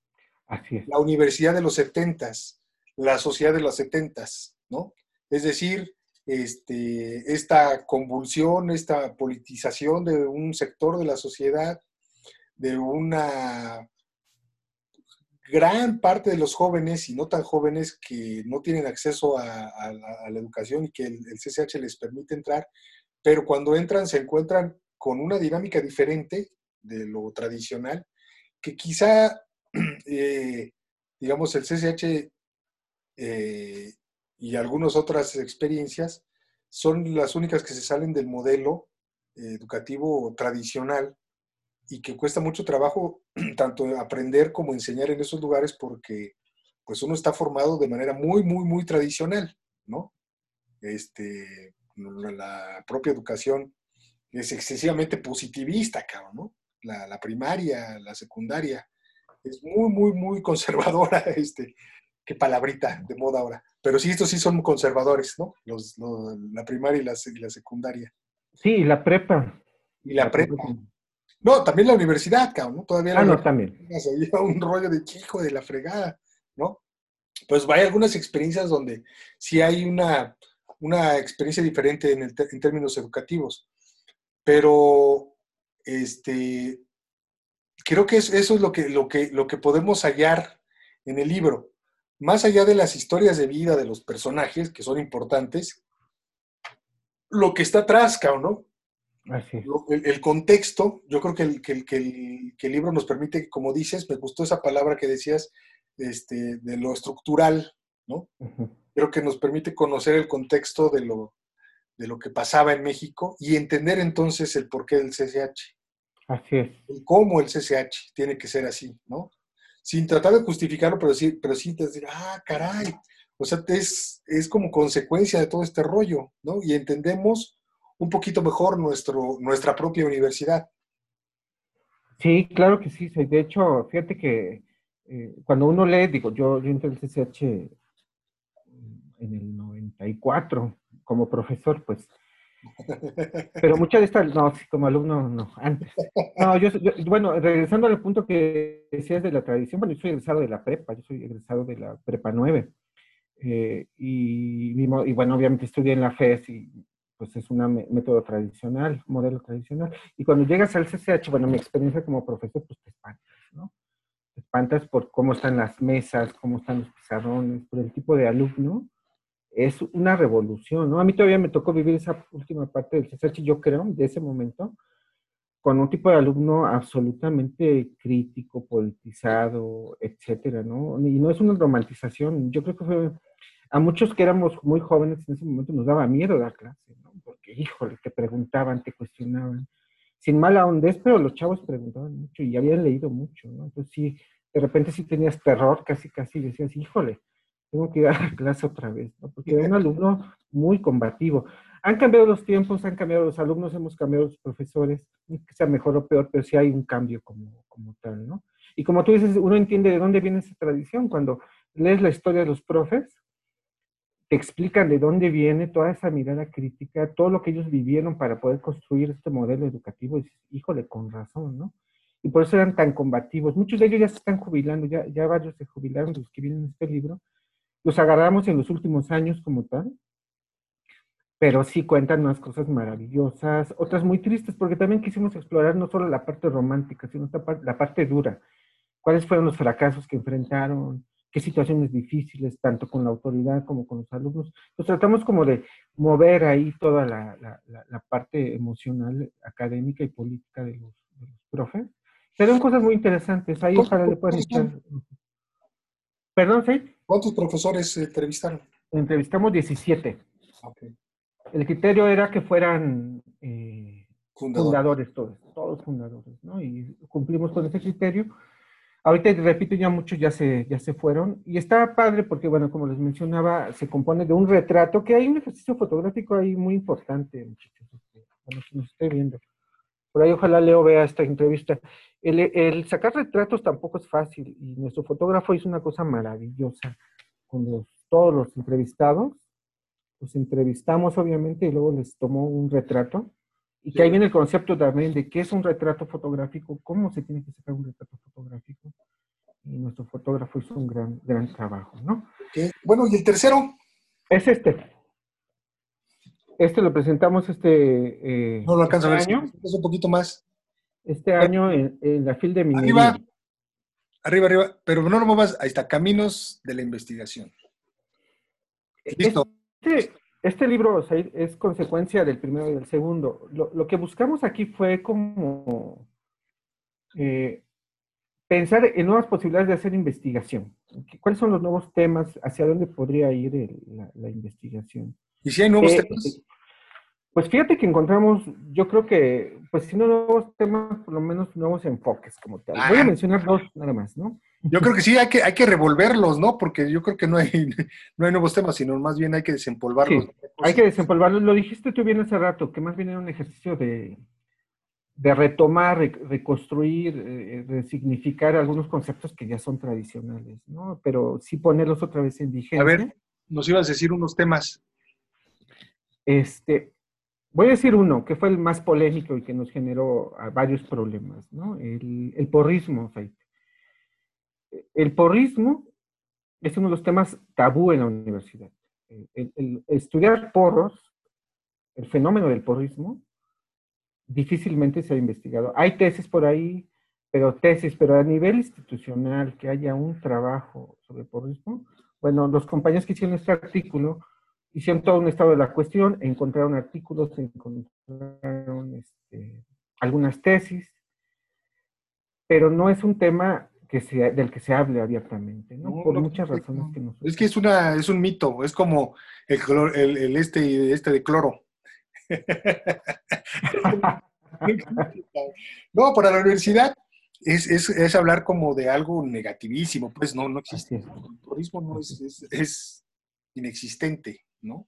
La universidad de los setentas, la sociedad de los setentas, ¿no? Es decir, este, esta convulsión, esta politización de un sector de la sociedad, de una gran parte de los jóvenes y no tan jóvenes que no tienen acceso a, la, educación y que el, CCH les permite entrar, pero cuando entran se encuentran con una dinámica diferente de lo tradicional, que quizá, eh, digamos, el CCH eh, y algunas otras experiencias son las únicas que se salen del modelo eh, educativo tradicional y que cuesta mucho trabajo tanto aprender como enseñar en esos lugares porque pues uno está formado de manera muy, muy, muy tradicional, ¿no? Este, la propia educación es excesivamente positivista, cabrón, ¿no? La, la primaria, la secundaria, es muy, muy, muy conservadora, este, qué palabrita de moda ahora. Pero sí, estos sí son conservadores, ¿no? Los, la primaria y la, y la secundaria. Sí, la prepa. Y la, prepa. No, también la universidad, cabrón, ¿no? Todavía ah, no, también. un rollo de chico de la fregada, ¿no? Pues hay algunas experiencias donde sí hay una, una experiencia diferente en, en términos educativos. Pero, este, creo que eso es lo que, lo, que, lo que podemos hallar en el libro. Más allá de las historias de vida de los personajes, que son importantes, lo que está atrás, ¿no? El, contexto, yo creo que el, que, el, libro nos permite, como dices, me gustó esa palabra que decías, este, de lo estructural, ¿no? Creo que nos permite conocer el contexto de lo, de lo que pasaba en México y entender entonces el porqué del CCH. Así es. El cómo el CCH tiene que ser así, ¿no? Sin tratar de justificarlo, pero sí, pero sí decir, ah, caray. O sea, es, es como consecuencia de todo este rollo, ¿no? Y entendemos un poquito mejor nuestro, nuestra propia universidad. Sí, claro que sí. De hecho, fíjate que eh, cuando uno lee, digo, yo, yo entré al CCH en el 94 como profesor, pues. Pero muchas de estas, no, como alumno, no, antes. No, yo, bueno, regresando al punto que decías de la tradición, bueno, yo soy egresado de la prepa, yo soy egresado de la prepa 9. Eh, y, y, bueno, obviamente estudié en la FES y pues es un método tradicional, modelo tradicional. Y cuando llegas al CCH, bueno, mi experiencia como profesor, pues te espantas, ¿no? Te espantas por cómo están las mesas, cómo están los pizarrones, por el tipo de alumno. Es una revolución, ¿no? A mí todavía me tocó vivir esa última parte del CCH, yo creo, de ese momento, con un tipo de alumno absolutamente crítico, politizado, etcétera, ¿no? Y no es una romantización, yo creo que fue a muchos que éramos muy jóvenes en ese momento nos daba miedo dar clase, ¿no? Porque, híjole, te preguntaban, te cuestionaban. Sin mala hondez, pero los chavos preguntaban mucho y habían leído mucho, ¿no? Entonces sí, de repente sí tenías terror, casi, casi decías, híjole, tengo que ir a clase otra vez, ¿no? Porque era un alumno muy combativo. Han cambiado los tiempos, han cambiado los alumnos, hemos cambiado los profesores, que sea mejor o peor, pero sí hay un cambio como, como tal, ¿no? Y como tú dices, uno entiende de dónde viene esa tradición. Cuando lees la historia de los profes, te explican de dónde viene toda esa mirada crítica, todo lo que ellos vivieron para poder construir este modelo educativo. Y dices, híjole, con razón, ¿no? Y por eso eran tan combativos. Muchos de ellos ya se están jubilando, ya, ya varios se jubilaron, los que vienen en este libro. Los agarramos en los últimos años como tal, pero sí cuentan unas cosas maravillosas, otras muy tristes, porque también quisimos explorar no solo la parte romántica, sino la parte dura. ¿Cuáles fueron los fracasos que enfrentaron? qué situaciones difíciles, tanto con la autoridad como con los alumnos. Pues tratamos como de mover ahí toda la, la, parte emocional, académica y política de los, de los profes. Se cosas muy interesantes. Ahí para le pueden echar. Perdón, ¿sí? ¿Cuántos profesores entrevistaron? Entrevistamos 17. El criterio era que fueran eh, fundadores todos, todos fundadores, ¿no? Y cumplimos con ese criterio. Ahorita, repito, ya muchos ya se, ya se fueron. Y está padre porque, bueno, como les mencionaba, se compone de un retrato, que hay un ejercicio fotográfico ahí muy importante, muchachos. Este, bueno, que nos esté viendo. Por ahí ojalá Leo vea esta entrevista. El, el, sacar retratos tampoco es fácil y nuestro fotógrafo hizo una cosa maravillosa con los, todos los entrevistados. Los entrevistamos obviamente y luego les tomó un retrato y que ahí viene el concepto también de qué es un retrato fotográfico, cómo se tiene que sacar un retrato fotográfico. Y nuestro fotógrafo hizo un gran, gran trabajo, ¿no? Bueno, ¿y el tercero? Es este. Este lo presentamos este, eh, no lo alcanzo este a ver, año. Es un poquito más. Este año en, la fil de minería. Arriba, arriba, arriba. Pero no lo muevas. Ahí está, Caminos de la Investigación. Listo. Este, este libro es consecuencia del primero y del segundo. Lo, que buscamos aquí fue como eh, pensar en nuevas posibilidades de hacer investigación. ¿Cuáles son los nuevos temas? ¿Hacia dónde podría ir la, investigación? ¿Y si hay nuevos eh, temas? Pues fíjate que encontramos, yo creo que, pues si no nuevos temas, por lo menos nuevos enfoques como tal. Voy a ah. mencionar dos nada más, ¿no? Yo creo que sí, hay que, hay que revolverlos, ¿no? Porque yo creo que no hay, no hay nuevos temas, sino más bien hay que desempolvarlos. hay que desempolvarlos. Lo dijiste tú bien hace rato, que más bien era un ejercicio de, retomar, reconstruir, eh, resignificar algunos conceptos que ya son tradicionales, ¿no? Pero sí ponerlos otra vez en vigencia. A ver, nos ibas a decir unos temas. Este, voy a decir uno, que fue el más polémico y que nos generó varios problemas, ¿no? El, el porrismo, Faith el porrismo es uno de los temas tabú en la universidad. El, estudiar porros, el fenómeno del porrismo, difícilmente se ha investigado. Hay tesis por ahí, pero tesis, pero a nivel institucional, que haya un trabajo sobre porrismo, bueno, los compañeros que hicieron este artículo hicieron todo un estado de la cuestión, encontraron artículos, encontraron este, algunas tesis, pero no es un tema que del que se hable abiertamente, ¿no? Por muchas razones que no. Es que es una, es un mito, es como el, el, el este, este de cloro. no, para la universidad es, es, es, hablar como de algo negativísimo, pues no, no existe. El turismo no es, es, inexistente, ¿no?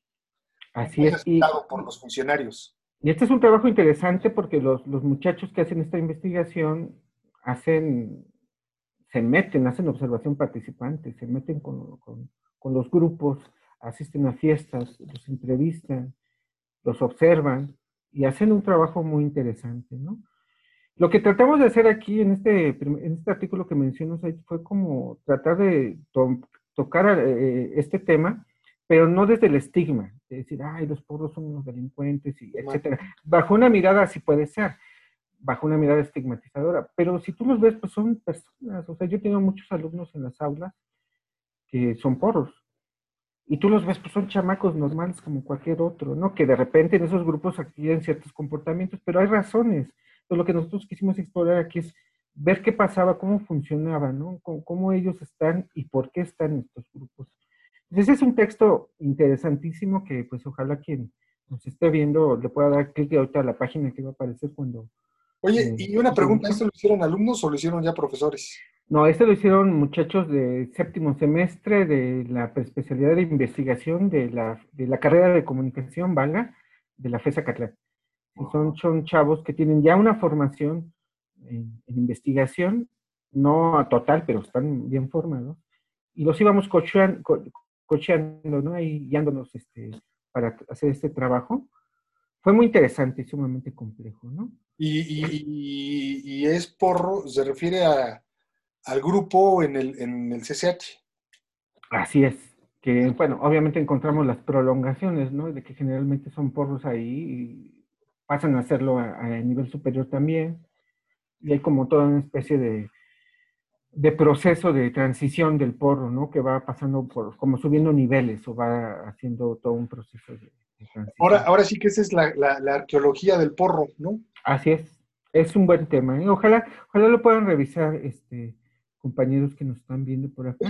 Así es. Y, por los funcionarios. Y este es un trabajo interesante porque los, los muchachos que hacen esta investigación hacen se meten, hacen observación participante, se meten con, los grupos, asisten a fiestas, los entrevistan, los observan y hacen un trabajo muy interesante, ¿no? Lo que tratamos de hacer aquí en este, en este artículo que mencionas fue como tratar de tocar eh, este tema, pero no desde el estigma, de decir, ay, los pobres son unos delincuentes, y etcétera. Bajo una mirada así puede ser, bajo una mirada estigmatizadora. Pero si tú los ves, pues son personas. O sea, yo tengo muchos alumnos en las aulas que son porros. Y tú los ves, pues son chamacos normales como cualquier otro, ¿no? Que de repente en esos grupos adquieren ciertos comportamientos, pero hay razones. Entonces, lo que nosotros quisimos explorar aquí es ver qué pasaba, cómo funcionaba, ¿no? Cómo, ellos están y por qué están estos grupos. Entonces, es un texto interesantísimo que, pues, ojalá quien nos esté viendo le pueda dar clic ahorita a la página que va a aparecer cuando Oye, y una pregunta, ¿esto lo hicieron alumnos o lo hicieron ya profesores? No, este lo hicieron muchachos de séptimo semestre de la especialidad de investigación de la, de la carrera de comunicación, valga, de la FESA Catlán. Son, son chavos que tienen ya una formación en, investigación, no a total, pero están bien formados. Y los íbamos cocheando, cocheando ¿no? Ahí guiándonos este, para hacer este trabajo. Fue muy interesante y sumamente complejo, ¿no? Y, es porro, se refiere a, al grupo en el, en el CCH. Así es. Que, bueno, obviamente encontramos las prolongaciones, ¿no? De que generalmente son porros ahí y pasan a hacerlo a, nivel superior también. Y hay como toda una especie de, de proceso de transición del porro, ¿no? Que va pasando por, como subiendo niveles o va haciendo todo un proceso de, Ahora, ahora sí que esa es la, la, arqueología del porro, ¿no? Así es. Es un buen tema. ¿eh? Ojalá, ojalá lo puedan revisar, este, compañeros que nos están viendo por acá.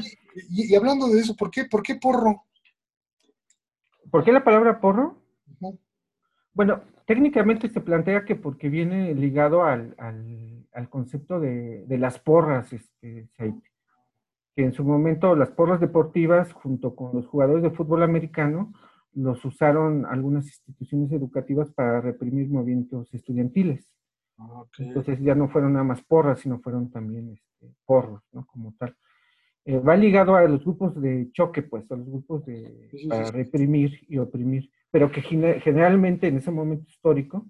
Y, hablando de eso, ¿por qué, ¿por qué porro? ¿Por qué la palabra porro? Bueno, técnicamente se plantea que porque viene ligado al, al, concepto de, de, las porras, este, que en su momento las porras deportivas, junto con los jugadores de fútbol americano, los usaron algunas instituciones educativas para reprimir movimientos estudiantiles. Entonces ya no fueron nada más porras, sino fueron también este, porros, ¿no? Como tal. Eh, va ligado a los grupos de choque, pues, a los grupos de, para reprimir y oprimir, pero que generalmente en ese momento histórico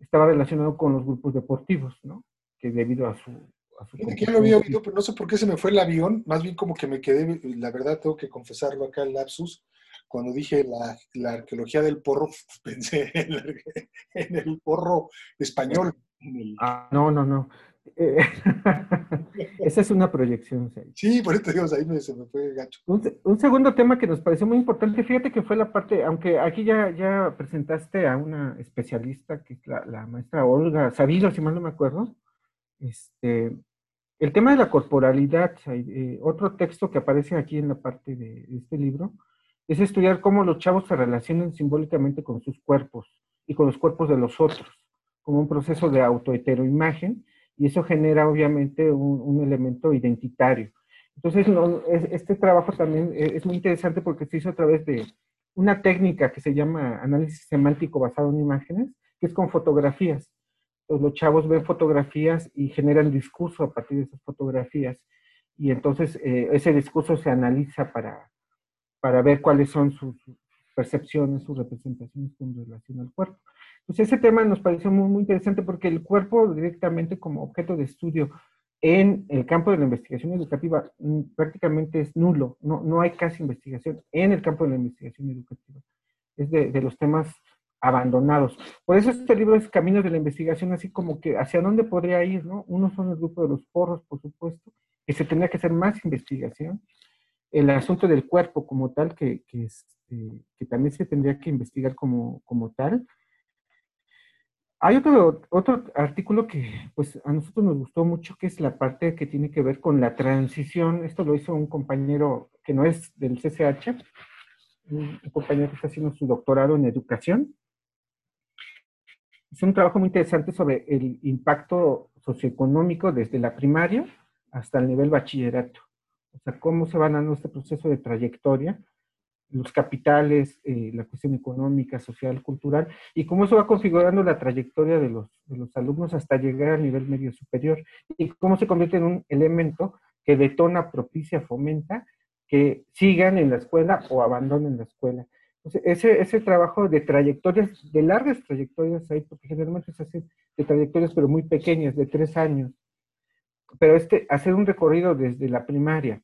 estaba relacionado con los grupos deportivos, ¿no? Que debido a su... A su que lo había oído, pero no sé por qué se me fue el avión, más bien como que me quedé, la verdad tengo que confesarlo acá, el lapsus, cuando dije la, la arqueología del porro, pensé en, el porro español. Ah, no, no, no. Eh, esa es una proyección. Sí, por eso digo, ahí me, se me fue gacho. Un, segundo tema que nos pareció muy importante, fíjate que fue la parte, aunque aquí ya, ya presentaste a una especialista, que es la, maestra Olga Sabido, si mal no me acuerdo, este, el tema de la corporalidad, eh, otro texto que aparece aquí en la parte de este libro, es estudiar cómo los chavos se relacionan simbólicamente con sus cuerpos y con los cuerpos de los otros, como un proceso de autoheteroimagen, y eso genera obviamente un, elemento identitario. Entonces, este trabajo también es muy interesante porque se hizo a través de una técnica que se llama análisis semántico basado en imágenes, que es con fotografías. los chavos ven fotografías y generan discurso a partir de esas fotografías. Y entonces eh, ese discurso se analiza para, para ver cuáles son sus percepciones, sus representaciones con relación al cuerpo. Pues ese tema nos pareció muy, muy interesante porque el cuerpo directamente como objeto de estudio en el campo de la investigación educativa mm, prácticamente es nulo, no, no hay casi investigación en el campo de la investigación educativa. Es de, los temas abandonados. Por eso este libro es Caminos de la Investigación, así como que hacia dónde podría ir, ¿no? Uno son el grupo de los porros, por supuesto, que se tendría que hacer más investigación, el asunto del cuerpo como tal, que, que, este, también se tendría que investigar como, como tal. Hay otro, otro artículo que pues a nosotros nos gustó mucho, que es la parte que tiene que ver con la transición. Esto lo hizo un compañero que no es del CCH, un compañero que está haciendo su doctorado en educación. Es un trabajo muy interesante sobre el impacto socioeconómico desde la primaria hasta el nivel bachillerato. O sea, cómo se va dando este proceso de trayectoria, los capitales, eh, la cuestión económica, social, cultural, y cómo se va configurando la trayectoria de los, de los alumnos hasta llegar al nivel medio superior, y cómo se convierte en un elemento que detona, propicia, fomenta que sigan en la escuela o abandonen la escuela. Entonces, ese, ese trabajo de trayectorias, de largas trayectorias ahí, porque generalmente se hace de trayectorias pero muy pequeñas, de tres años, pero este, hacer un recorrido desde la primaria,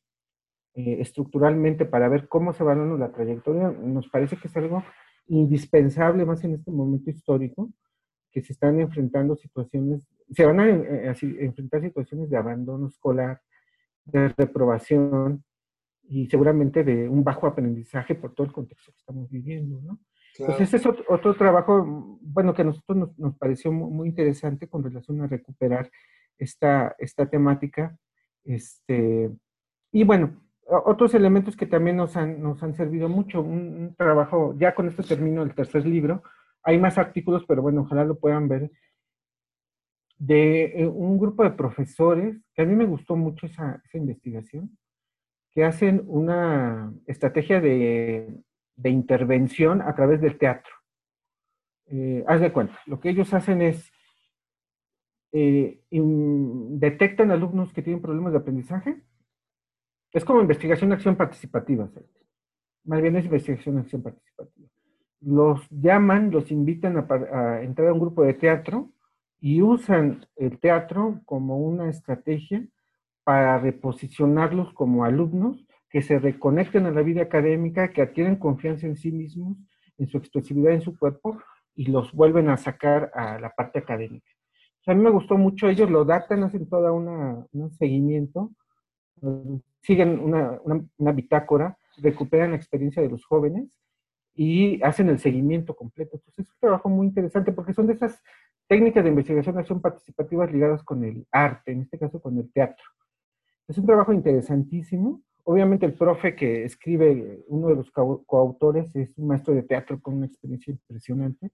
eh, estructuralmente, para ver cómo se va dando la trayectoria, nos parece que es algo indispensable más en este momento histórico, que se están enfrentando situaciones, se van a eh, enfrentar situaciones de abandono escolar, de reprobación y seguramente de un bajo aprendizaje por todo el contexto que estamos viviendo, ¿no? Entonces, ese es otro, trabajo, bueno, que a nosotros nos, nos pareció muy, muy, interesante con relación a recuperar esta, esta temática. Este, y bueno, otros elementos que también nos han, nos han servido mucho. Un, trabajo, ya con esto termino el tercer libro. Hay más artículos, pero bueno, ojalá lo puedan ver. De eh, un grupo de profesores, que a mí me gustó mucho esa, esa investigación, que hacen una estrategia de, de intervención a través del teatro. Eh, haz de cuenta, lo que ellos hacen es eh, detectan alumnos que tienen problemas de aprendizaje. Es como investigación de acción participativa. Más bien es investigación de acción participativa. Los llaman, los invitan a, entrar a un grupo de teatro y usan el teatro como una estrategia para reposicionarlos como alumnos que se reconecten a la vida académica, que adquieren confianza en sí mismos, en su expresividad, en su cuerpo, y los vuelven a sacar a la parte académica a mí me gustó mucho, ellos lo datan, hacen una, un seguimiento, siguen una, una, bitácora, recuperan la experiencia de los jóvenes y hacen el seguimiento completo. Entonces es un trabajo muy interesante porque son de esas técnicas de investigación acción participativas ligadas con el arte, en este caso con el teatro. Es un trabajo interesantísimo. Obviamente el profe que escribe, uno de los coautores, es un maestro de teatro con una experiencia impresionante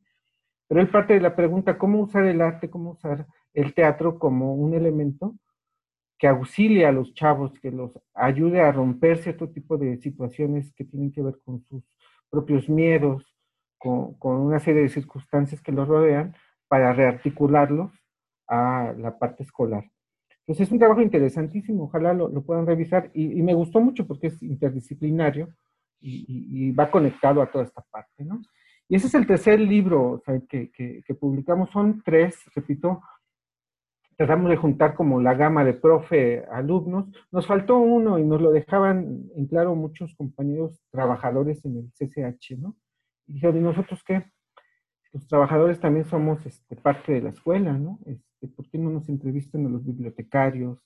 pero él parte de la pregunta, ¿cómo usar el arte, cómo usar el teatro como un elemento que auxilie a los chavos, que los ayude a romper cierto tipo de situaciones que tienen que ver con sus propios miedos, con, una serie de circunstancias que los rodean, para rearticularlos a la parte escolar. Entonces es un trabajo interesantísimo, ojalá lo, puedan revisar y, me gustó mucho porque es interdisciplinario y, va conectado a toda esta parte, ¿no? Y ese es el tercer libro que, que, publicamos, son tres, repito, tratamos de juntar como la gama de profe, alumnos. Nos faltó uno y nos lo dejaban en claro muchos compañeros trabajadores en el CCH, ¿no? Y dijeron, ¿y nosotros qué? Los trabajadores también somos este, parte de la escuela, ¿no? Este, ¿Por qué no nos entrevistan a los bibliotecarios,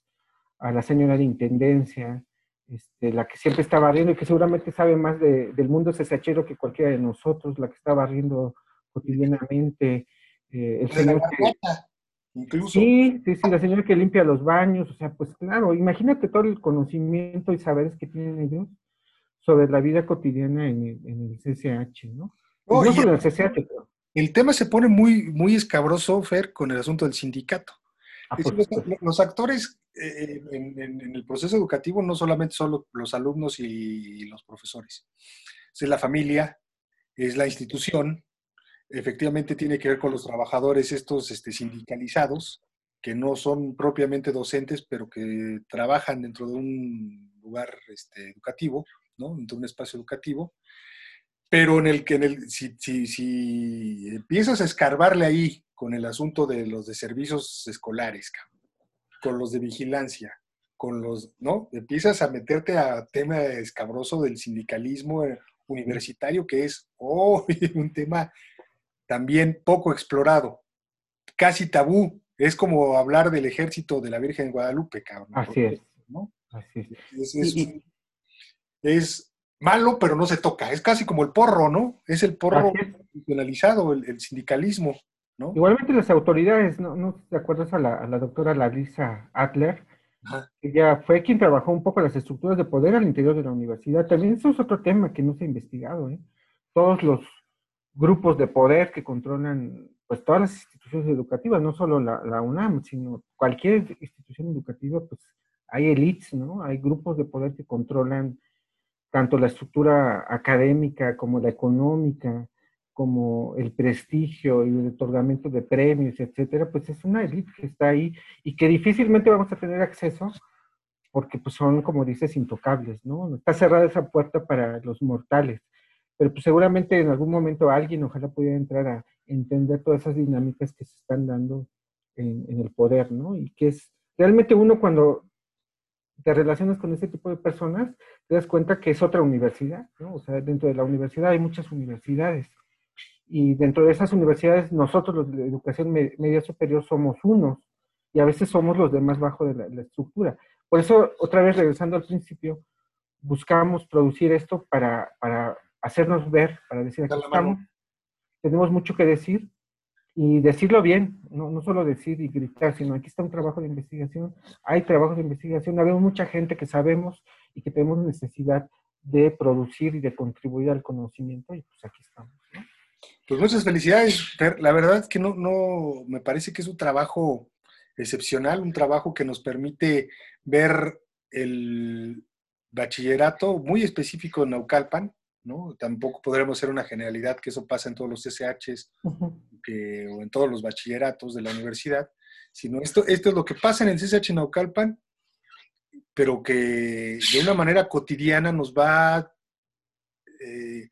a la señora de intendencia, este, la que siempre está barriendo y que seguramente sabe más del mundo CCHero que cualquiera de nosotros, la que está barriendo cotidianamente, eh, el señor que, Sí, sí, sí, la señora que limpia los baños, o sea, pues claro, imagínate todo el conocimiento y saberes que tienen ellos sobre la vida cotidiana en el, en el CCH, ¿no? no el CCH, El tema se pone muy, muy escabroso, Fer, con el asunto del sindicato. Ah, los, actores eh, en, el proceso educativo no solamente son los, alumnos y, los profesores, es la familia, es la institución, efectivamente tiene que ver con los trabajadores estos este, sindicalizados, que no son propiamente docentes, pero que trabajan dentro de un lugar este, educativo, ¿no? dentro de un espacio educativo, pero en el que en el, si, si, si empiezas a escarbarle ahí con el asunto de los de servicios escolares, con los de vigilancia, con los, ¿no? Empiezas a meterte a tema escabroso del sindicalismo eh, universitario, que es oh, un tema también poco explorado, casi tabú. Es como hablar del ejército de la Virgen de Guadalupe, cabrón. Así es. Así es. Es, malo, pero no se toca. Es casi como el porro, ¿no? Es el porro institucionalizado, el, sindicalismo, ¿no? Igualmente las autoridades, ¿no? ¿No te acuerdas a la, doctora Larissa Adler? Ella fue quien trabajó un poco las estructuras de poder al interior de la universidad. También eso es otro tema que no se ha investigado, ¿eh? Todos los grupos de poder que controlan pues todas las instituciones educativas, no solo la, UNAM, sino cualquier institución educativa, pues hay elites, ¿no? Hay grupos de poder que controlan tanto la estructura académica como la económica, como el prestigio y el otorgamiento de premios, etcétera, pues es una élite que está ahí y que difícilmente vamos a tener acceso porque pues son, como dices, intocables, ¿no? Está cerrada esa puerta para los mortales pero pues seguramente en algún momento alguien ojalá pudiera entrar a entender todas esas dinámicas que se están dando en, el poder, ¿no? Y que es realmente uno cuando te relacionas con ese tipo de personas, te das cuenta que es otra universidad, ¿no? O sea, dentro de la universidad hay muchas universidades. Y dentro de esas universidades, nosotros los de educación media superior somos unos, y a veces somos los de más bajo de la, la estructura. Por eso, otra vez regresando al principio, buscamos producir esto para, para hacernos ver, para decir aquí estamos. Tenemos mucho que decir y decirlo bien, no, no solo decir y gritar, sino aquí está un trabajo de investigación, hay trabajo de investigación, habemos mucha gente que sabemos y que tenemos necesidad de producir y de contribuir al conocimiento y pues aquí estamos. Pues muchas felicidades. La verdad es que no, no, me parece que es un trabajo excepcional, un trabajo que nos permite ver el bachillerato muy específico en Naucalpan, Tampoco podremos ser una generalidad que eso pasa en todos los SHs o en todos los bachilleratos de la universidad, sino esto, esto es lo que pasa en el CSH Naucalpan, pero que de una manera cotidiana nos va, eh,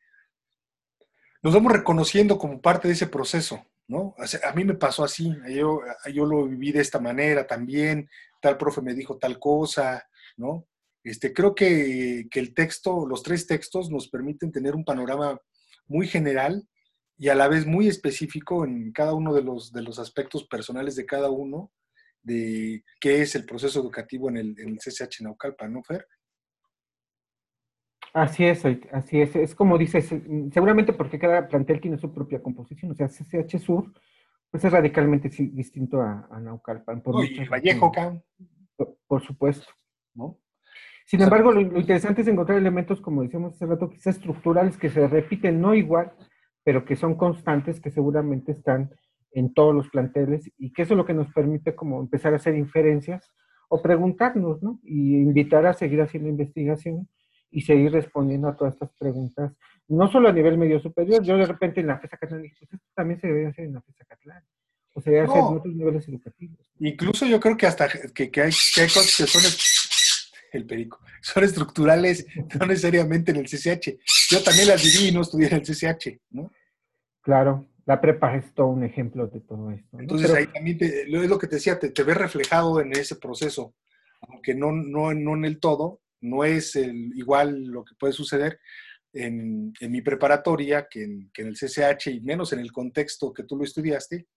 nos vamos reconociendo como parte de ese proceso, ¿no? a mí me pasó así, yo, yo lo viví de esta manera también, tal profe me dijo tal cosa, ¿no? Este, creo que, el texto, los tres textos nos permiten tener un panorama muy general y a la vez muy específico en cada uno de los, de los aspectos personales de cada uno de qué es el proceso educativo en el, en CCH Naucalpan, ¿no, Fer? Así es, así es. Es como dices, seguramente porque cada plantel tiene su propia composición. O sea, CCH Sur, pues es radicalmente distinto a, Naucalpan. Por Vallejo, por supuesto, ¿no? Sin embargo, lo, interesante es encontrar elementos, como decíamos hace rato, quizás estructurales que se repiten no igual, pero que son constantes, que seguramente están en todos los planteles y que eso es lo que nos permite como empezar a hacer inferencias o preguntarnos, ¿no? Y invitar a seguir haciendo investigación y seguir respondiendo a todas estas preguntas, no solo a nivel medio superior, yo de repente en la FESA Catlán dije, pues esto también se debe hacer en la FESA Catlán, o se debe hacer en otros niveles educativos. Incluso yo creo que hasta que, que, hay, que hay cosas que son el perico, son estructurales, no necesariamente en el CCH. Yo también las viví y no estudié en el CCH, ¿no? Claro, la prepa es todo un ejemplo de todo esto. Entonces ahí también es lo que te decía, te, te ves reflejado en ese proceso, aunque no, no, no en el todo, no es el, igual lo que puede suceder en, en mi preparatoria que en, que en, el CCH y menos en el contexto que tú lo estudiaste,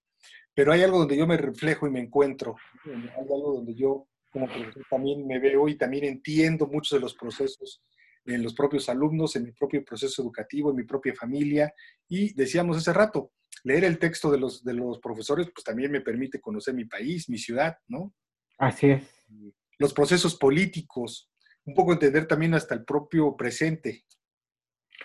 pero hay algo donde yo me reflejo y me encuentro, hay algo donde yo como profesor también me veo y también entiendo muchos de los procesos en los propios alumnos, en mi propio proceso educativo, en mi propia familia. Y decíamos hace rato, leer el texto de los, de los profesores, pues también me permite conocer mi país, mi ciudad, ¿no? Así es. Los procesos políticos, un poco entender también hasta el propio presente.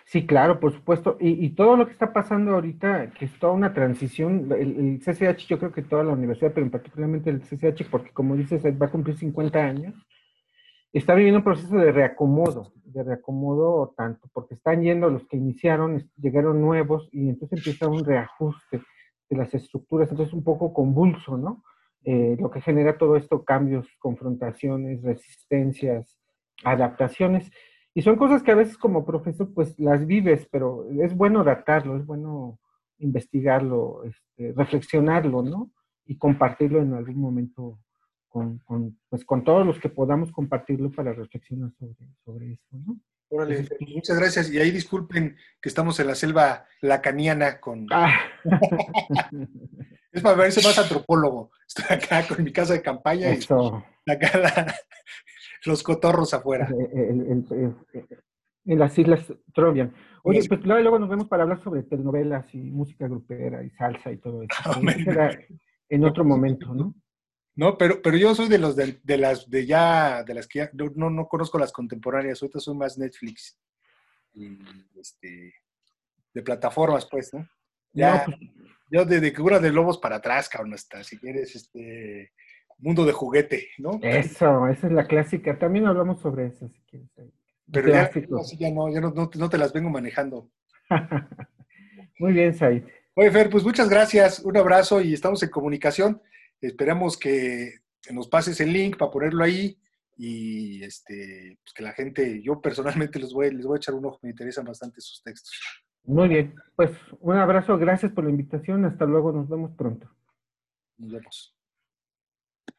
Sí, claro, por supuesto. Y, todo lo que está pasando ahorita, que es toda una transición, el, CCH, yo creo que toda la universidad, pero particularmente el CCH, porque como dices, va a cumplir 50 años, está viviendo un proceso de reacomodo, de reacomodo tanto, porque están yendo los que iniciaron, llegaron nuevos, y entonces empieza un reajuste de las estructuras, entonces un poco convulso, ¿no? Eh, lo que genera todo esto, cambios, confrontaciones, resistencias, adaptaciones. Y son cosas que a veces como profesor pues las vives, pero es bueno datarlo, es bueno investigarlo, este, reflexionarlo, ¿no? Y compartirlo en algún momento con, pues, con todos los que podamos compartirlo para reflexionar sobre, sobre esto, ¿no? Órale, muchas gracias. Y ahí disculpen que estamos en la selva lacaniana con... Ah. es para verse más antropólogo. Estoy acá con mi casa de campaña Eso. y acá los cotorros afuera. en las Islas Trovian. Oye, pues luego nos vemos para hablar sobre telenovelas y música grupera y salsa y todo eso. Ah, en otro momento, ¿no? No, pero, pero yo soy de los de, las de ya, de las que ya, no, no conozco las contemporáneas, ahorita soy más Netflix y este, de plataformas, pues, ¿no? Ya, pues yo de, de de lobos para atrás, cabrón, hasta si quieres, este, mundo de juguete, ¿no? Eso, esa es la clásica. También hablamos sobre eso, si quieres. Pero ya, ya, no, ya no, no, te las vengo manejando. Muy bien, Said. Oye, Fer, pues muchas gracias, un abrazo y estamos en comunicación. Esperamos que nos pases el link para ponerlo ahí y este, pues que la gente, yo personalmente les voy, les voy a echar un ojo, me interesan bastante sus textos. Muy bien, pues un abrazo, gracias por la invitación, hasta luego, nos vemos pronto. Nos vemos.